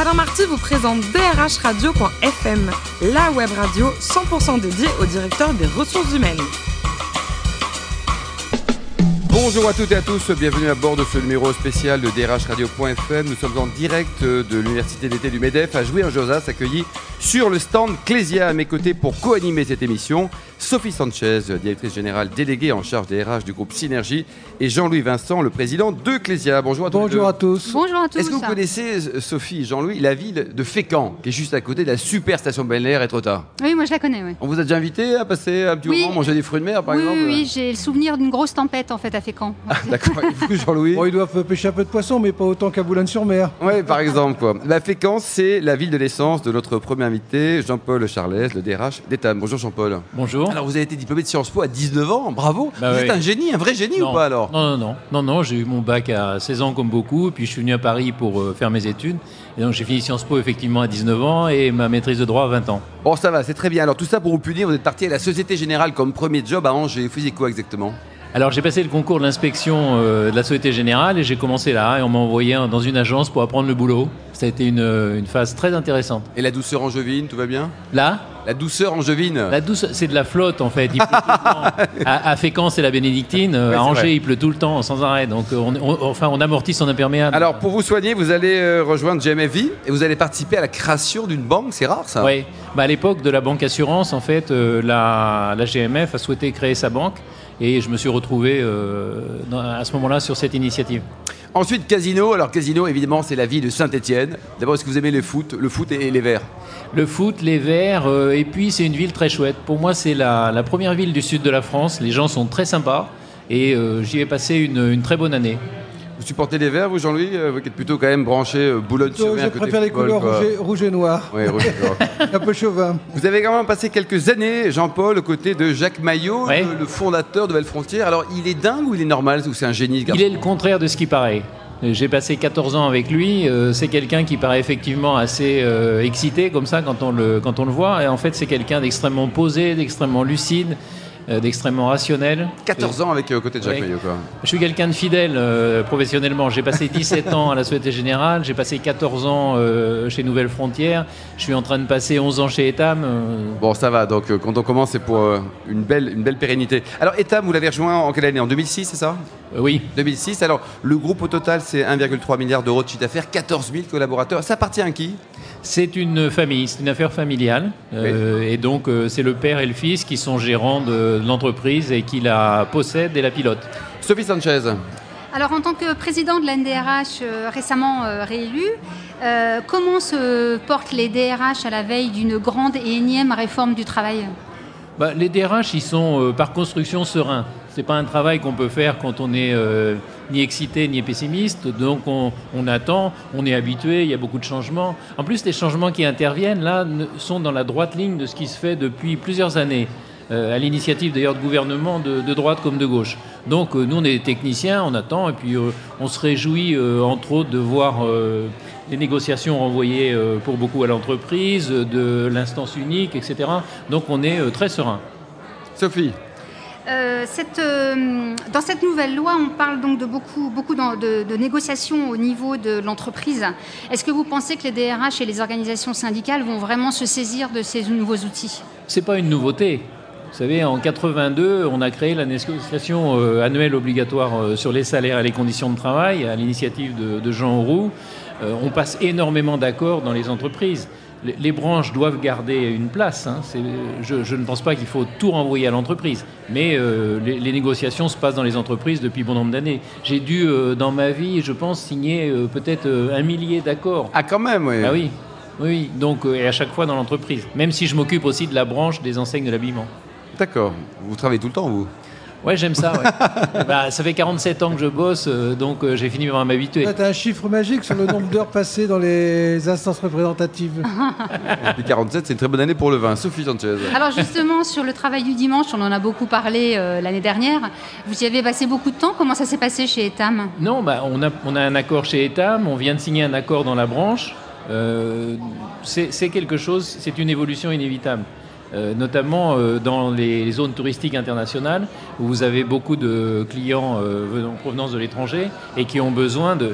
Alain Marty vous présente drhradio.fm, la web radio 100% dédiée au directeur des ressources humaines. Bonjour à toutes et à tous, bienvenue à bord de ce numéro spécial de drhradio.fm. Nous sommes en direct de l'Université d'été du MEDEF à jouer en Josas, accueilli sur le stand Clésia à mes côtés pour co-animer cette émission. Sophie Sanchez, directrice générale déléguée en charge des RH du groupe Synergie, et Jean-Louis Vincent, le président de Clésia. Bonjour à tous. Bonjour à tous. Bonjour à tous. Est-ce que vous connaissez, Sophie, Jean-Louis, la ville de Fécamp, qui est juste à côté de la super station balnéaire Etretat? Oui, moi je la connais, oui. On vous a déjà invité à passer un petit Oui. moment, manger des fruits de mer, par oui, exemple? oui, oui, j'ai le souvenir d'une grosse tempête en fait à Fécamp. Ah, D'accord, et vous, Jean-Louis? Bon, ils doivent pêcher un peu de poisson, mais pas autant qu'à Boulogne-sur-Mer. Oui, par exemple. Quoi. La Fécamp, c'est la ville de naissance de notre premier invité, Jean-Paul Charles, le DRH d'Etam. Bonjour Jean-Paul. Bonjour. Alors, vous avez été diplômé de Sciences Po à 19 ans, bravo. Bah vous oui. êtes un génie, un vrai génie non. ou pas alors Non, non, non, non, non, j'ai eu mon bac à 16 ans comme beaucoup, puis je suis venu à Paris pour euh, faire mes études. Et donc j'ai fini Sciences Po effectivement à 19 ans et ma maîtrise de droit à 20 ans. Bon, ça va, c'est très bien. Alors, tout ça pour vous punir, vous êtes parti à la Société Générale comme premier job à Angers. Vous faisiez quoi exactement? Alors j'ai passé le concours de l'inspection euh, de la Société Générale et j'ai commencé là et on m'a envoyé dans une agence pour apprendre le boulot. Ça a été une, une phase très intéressante. Et la douceur angevine, tout va bien? Là, La douceur angevine la douce, c'est de la flotte en fait. Il pleut tout le temps. À, à Fécamp, c'est la bénédictine. Ouais, à Angers, vrai. il pleut tout le temps, sans arrêt. Donc euh, on, on- enfin, on amortit son imperméable. Alors, pour vous soigner, vous allez euh, rejoindre GMFI et vous allez participer à la création d'une banque. C'est rare, ça? Oui, bah, à l'époque de la banque assurance, en fait, euh, la, la GMF a souhaité créer sa banque et je me suis retrouvé euh, dans- à ce moment-là sur cette initiative. Ensuite, Casino. Alors, Casino, évidemment, c'est la vie de Saint-Etienne. D'abord, est-ce que vous aimez le foot, le foot et et les verts? Le foot, les verts, euh, et puis c'est une ville très chouette. Pour moi, c'est la, la première ville du sud de la France. Les gens sont très sympas et euh, j'y ai passé une, une très bonne année. Vous supportez les verts, vous, Jean-Louis Euh, Vous qui êtes plutôt quand même branché euh, Boulogne-sur-Mer. Je côté préfère les couleurs rouge et, rouge et noir. Ouais, rouge et noir. un peu chauvin. Vous avez quand même passé quelques années, Jean-Paul, aux côtés de Jacques Maillot, le, le fondateur de Belle Frontière. Alors, il est dingue ou il est normal ou c'est un génie Il est le contraire de ce qui paraît. J'ai passé 14 ans avec lui. euh, c'est quelqu'un qui paraît effectivement assez euh, excité comme ça quand on le, quand on le voit. Et en fait, c'est quelqu'un d'extrêmement posé, d'extrêmement lucide, d'extrêmement rationnel. 14 ans avec euh, aux côtés de Jacques Ouais. Quoi. Je suis quelqu'un de fidèle euh, professionnellement. J'ai passé 17 ans à la Société Générale, j'ai passé 14 ans euh, chez Nouvelles Frontières, je suis en train de passer 11 ans chez Etam. euh, Bon, ça va. Donc, euh, quand on commence, c'est pour euh, une, belle, une belle pérennité. Alors, Etam, vous l'avez rejoint en quelle année? En 2006, c'est ça? Euh, oui, 2006. Alors, le groupe au total, c'est 1,3 milliard d'euros de chiffre d'affaires, 14 000 collaborateurs. Ça appartient à qui? C'est une famille, c'est une affaire familiale. euh, Et donc, euh, c'est le père et le fils qui sont gérants de, de l'entreprise et qui la possèdent et la pilotent. Sophie Sanchez. Alors en tant que président de l'NDRH euh, récemment euh, réélu, euh, comment se portent les DRH à la veille d'une grande et énième réforme du travail? Bah, les DRH, ils sont euh, par construction sereins. C'est pas un travail qu'on peut faire quand on est euh, ni excité ni pessimiste. Donc on, on attend, on est habitué, il y a beaucoup de changements. En plus, les changements qui interviennent là sont dans la droite ligne de ce qui se fait depuis plusieurs années. Euh, à l'initiative d'ailleurs de gouvernements de, de droite comme de gauche. Donc euh, nous on est des techniciens, on attend et puis euh, on se réjouit euh, entre autres de voir euh, les négociations renvoyées euh, pour beaucoup à l'entreprise, de l'instance unique, etc. Donc on est euh, très serein. Sophie. Euh, cette, euh, dans cette nouvelle loi, on parle donc de beaucoup, de, de négociations au niveau de l'entreprise. Est-ce que vous pensez que les DRH et les organisations syndicales vont vraiment se saisir de ces nouveaux outils? C'est pas une nouveauté. Vous savez, en 82, on a créé la négociation euh, annuelle obligatoire euh, sur les salaires et les conditions de travail à l'initiative de, de Jean Auroux. Euh, on passe énormément d'accords dans les entreprises. Les, les branches doivent garder une place. hein. Je, je ne pense pas qu'il faut tout renvoyer à l'entreprise. Mais les, les négociations se passent dans les entreprises depuis bon nombre d'années. J'ai dû, dans ma vie, je pense, signer peut-être un millier d'accords. Ah, quand même, oui. Ah oui, oui. Donc, et à chaque fois dans l'entreprise. Même si je m'occupe aussi de la branche des enseignes de l'habillement. D'accord. Vous travaillez tout le temps, vous Ouais, j'aime ça. ouais. Bah, ça fait 47 ans que je bosse, euh, donc euh, j'ai fini par m'habituer. Tu as un chiffre magique sur le nombre d'heures passées dans les instances représentatives. Depuis 47, c'est une très bonne année pour le vin. Sophie Sanchez. Alors justement, sur le travail du dimanche, on en a beaucoup parlé euh, l'année dernière. Vous y avez passé beaucoup de temps. Comment ça s'est passé chez Etam? Non, bah, on, a, on a un accord chez Etam, on vient de signer un accord dans la branche. Euh, c'est c'est quelque chose, c'est une évolution inévitable. Euh, notamment euh, dans les zones touristiques internationales où vous avez beaucoup de clients euh, venant en provenance de l'étranger et qui ont besoin de.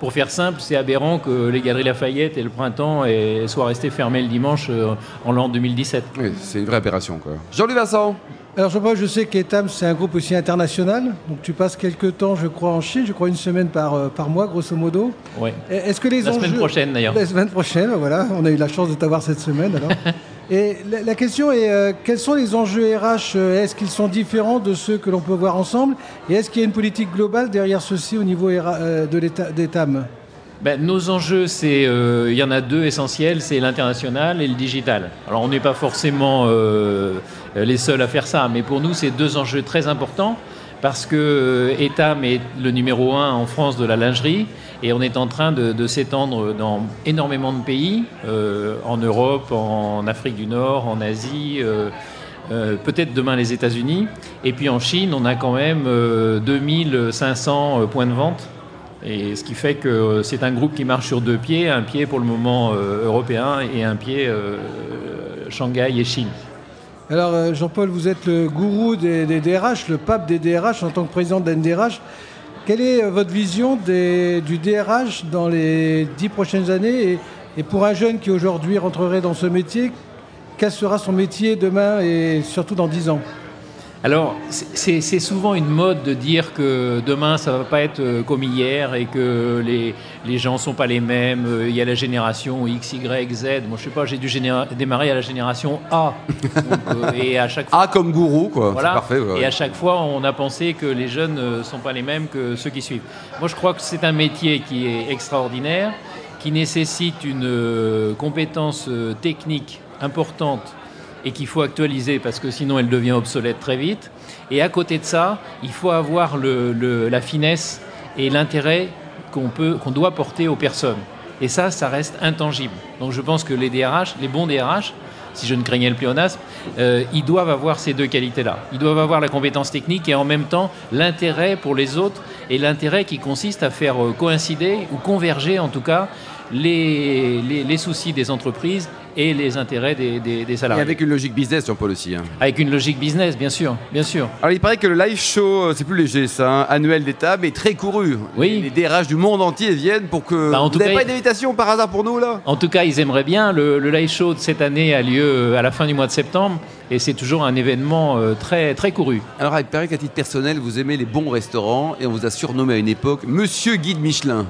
pour faire simple, c'est aberrant que les Galeries Lafayette et le Printemps et, soient restés fermés le dimanche euh, en l'an 2017. Oui, c'est une vraie aberration. Quoi. Jean-Louis Vincent alors Jean-Paul, je sais qu'Etam, c'est un groupe aussi international. Donc tu passes quelques temps, je crois, en Chine, je crois une semaine par, euh, par mois, grosso modo. Oui. Est-ce que les la semaine prochaine, d'ailleurs. La semaine prochaine, voilà. On a eu la chance de t'avoir cette semaine, alors. Et la, question est, euh, quels sont les enjeux RH Est-ce qu'ils sont différents de ceux que l'on peut voir ensemble Et est-ce qu'il y a une politique globale derrière ceci au niveau euh, de d'Etam ben, nos enjeux, c'est, euh, il y en a deux essentiels, c'est l'international et le digital. Alors on n'est pas forcément euh, les seuls à faire ça, mais pour nous, c'est deux enjeux très importants parce que euh, Etam est le numéro un en France de la lingerie et on est en train de, s'étendre dans énormément de pays, en Europe, en Afrique du Nord, en Asie. peut-être demain les États-Unis. Et puis en Chine, on a quand même 2500 points de vente et ce qui fait que euh, c'est un groupe qui marche sur deux pieds, un pied pour le moment euh, européen et un pied euh, Shanghai et Chine. Alors Jean-Paul, vous êtes le gourou des, DRH, le pape des DRH en tant que président de l'NDRH. Quelle est votre vision du DRH dans les dix prochaines années et, et pour un jeune qui aujourd'hui rentrerait dans ce métier, quel sera son métier demain et surtout dans dix ans? Alors, c'est souvent une mode de dire que demain, ça ne va pas être euh, comme hier et que les, les gens ne sont pas les mêmes. Euh, il y a la génération X, Y, Z. Moi, je sais pas, j'ai dû démarrer à la génération A. Euh, et à chaque fois, A comme gourou, quoi. Voilà. Parfait, Et à chaque fois, on a pensé que les jeunes ne sont pas les mêmes que ceux qui suivent. Moi, je crois que c'est un métier qui est extraordinaire, qui nécessite une compétence technique importante et qu'il faut actualiser parce que sinon elle devient obsolète très vite. Et à côté de ça, il faut avoir la finesse et l'intérêt qu'on doit porter aux personnes. Et ça, ça reste intangible. Donc je pense que les DRH, les bons DRH, si je ne craignais le pléonasme, euh, ils doivent avoir ces deux qualités-là. Ils doivent avoir la compétence technique et en même temps l'intérêt pour les autres et l'intérêt qui consiste à faire euh, coïncider ou converger en tout cas les, les, les soucis des entreprises et les intérêts des, des, salariés. Et avec une logique business, Jean-Paul aussi. Hein. Avec une logique business, bien sûr, bien sûr. Alors il paraît que le live show, euh, c'est plus léger ça, hein, annuel d'État, mais très couru. Oui. Les DRH du monde entier viennent pour que... Bah, vous n'avez pas d'invitation par hasard pour nous là En tout cas, ils aimeraient bien. Le, live show de cette année a lieu euh, à la fin du mois de septembre et c'est toujours un événement euh, très, très couru. Alors il paraît qu'à titre personnel, vous aimez les bons restaurants et on vous a surnommé à une époque Monsieur Guide Michelin.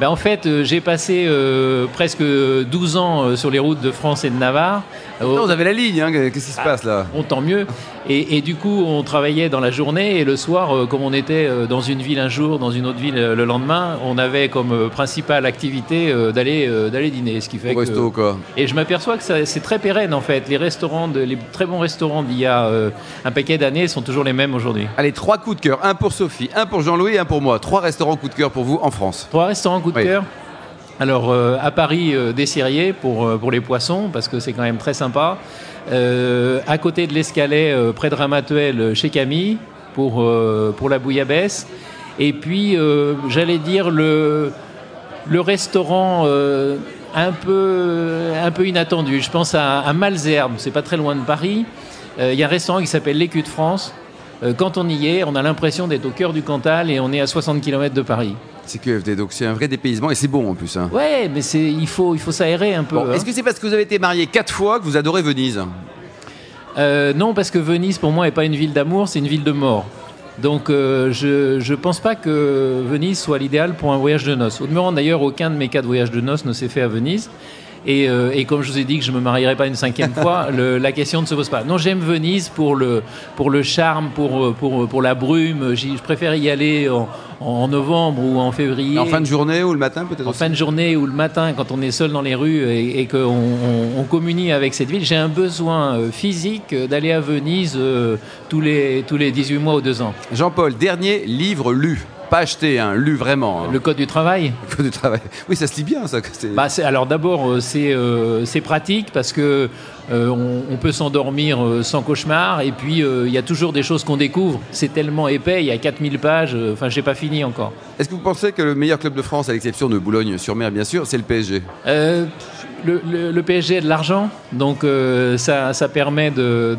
Ben, en fait, euh, j'ai passé euh, presque 12 ans euh, sur les routes de France et de Navarre. Non, vous avez la ligne, hein, qu'est-ce qui se passe là? On tant mieux. Et, du coup, on travaillait dans la journée et le soir, comme on était dans une ville un jour, dans une autre ville le lendemain, on avait comme principale activité d'aller d'aller dîner. Ce qui fait Au resto, quoi. Et je m'aperçois que c'est très pérenne en fait. Les restaurants, les très bons restaurants d'il y a un paquet d'années sont toujours les mêmes aujourd'hui. Allez, trois coups de cœur. Un pour Sophie, un pour Jean-Louis et un pour moi. Trois restaurants coups de cœur pour vous en France. Trois restaurants coup de cœur alors euh, à Paris, euh, des Ciriers pour, euh, pour les poissons, parce que c'est quand même très sympa. à côté de l'escalier, près de Ramatuel, chez Camille, pour, la bouillabaisse. Et puis, j'allais dire, le, restaurant un, peu, inattendu. Je pense à, à c'est pas très loin de Paris. Il y a un restaurant qui s'appelle L'Écu de France. quand on y est, on a l'impression d'être au cœur du Cantal et on est à 60 km de Paris. C'est QFD, donc c'est un vrai dépaysement et c'est bon en plus. Hein. Ouais, mais c'est, il faut, il faut s'aérer un peu. Hein. Est-ce que c'est parce que vous avez été marié quatre fois que vous adorez Venise euh, Non, parce que Venise pour moi n'est pas une ville d'amour, c'est une ville de mort. Donc euh, je ne pense pas que Venise soit l'idéal pour un voyage de noces. Au demeurant d'ailleurs, aucun de mes quatre voyages de noces ne s'est fait à Venise. Euh, et, comme je vous ai dit que je ne me marierai pas une cinquième fois, la question ne se pose pas. Non, j'aime Venise pour le, pour le charme, pour, pour, pour la brume. Je préfère y aller en, novembre ou en février. En fin de journée ou le matin peut-être En fin de journée ou le matin, quand on est seul dans les rues et, qu'on on, communie avec cette ville. J'ai un besoin euh, physique d'aller à Venise euh, tous, les, tous les 18 mois ou 2 ans. Jean-Paul, dernier livre lu pas acheté, hein, lu vraiment. Hein. Le code du travail? Le code du travail. Oui, ça se lit bien, ça. Bah, alors d'abord, euh, euh, c'est pratique parce que Euh, on, peut s'endormir euh, sans cauchemar. Et puis, euh, il y a toujours des choses qu'on découvre. C'est tellement épais, il y a 4000 pages. Enfin, j'ai pas fini encore. Est-ce que vous pensez que le meilleur club de France, à l'exception de Boulogne-sur-Mer, bien sûr, c'est le PSG le, PSG a de l'argent, donc ça, permet de,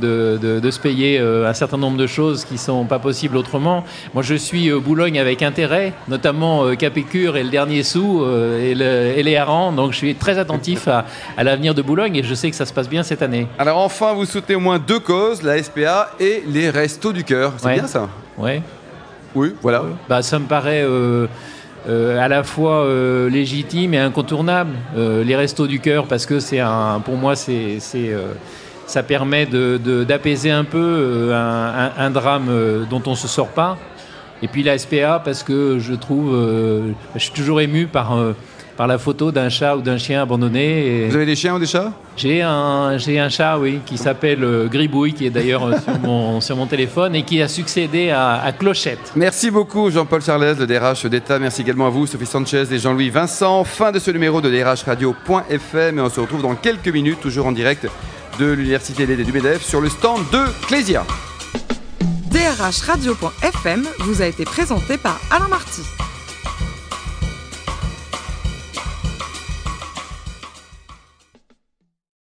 se payer un certain nombre de choses qui ne sont pas possibles autrement. Moi, je suis Boulogne avec intérêt, notamment Capécure et le dernier sou et, les harengs, donc je suis très attentif à, à l'avenir de Boulogne et je sais que ça se passe bien cette année. Alors enfin, vous soutenez au moins deux causes, la SPA et les Restos du Cœur. C'est bien ça? Oui. Oui, voilà. Bah, ça me paraît euh, euh, à la fois euh, légitime et incontournable. les Restos du Cœur, parce que c'est un, pour moi, c'est, ça permet d'apaiser un peu un, drame dont on ne se sort pas. Et puis la SPA, parce que je trouve, je suis toujours ému par par la photo d'un chat ou d'un chien abandonné. Vous avez des chiens ou des chats? J'ai un, j'ai un chat, oui, qui s'appelle euh, Gribouille, qui est d'ailleurs euh, sur, mon, sur mon téléphone et qui a succédé à, Clochette. Merci beaucoup Jean-Paul Charles, le DRH d'État. Merci également à vous, Sophie Sanchez et Jean-Louis Vincent. Fin de ce numéro de DRH Radio.fm et on se retrouve dans quelques minutes, toujours en direct de l'Université d'été du MEDEF sur le stand de Clésia. DRH Radio.fm vous a été présenté par Alain Marty.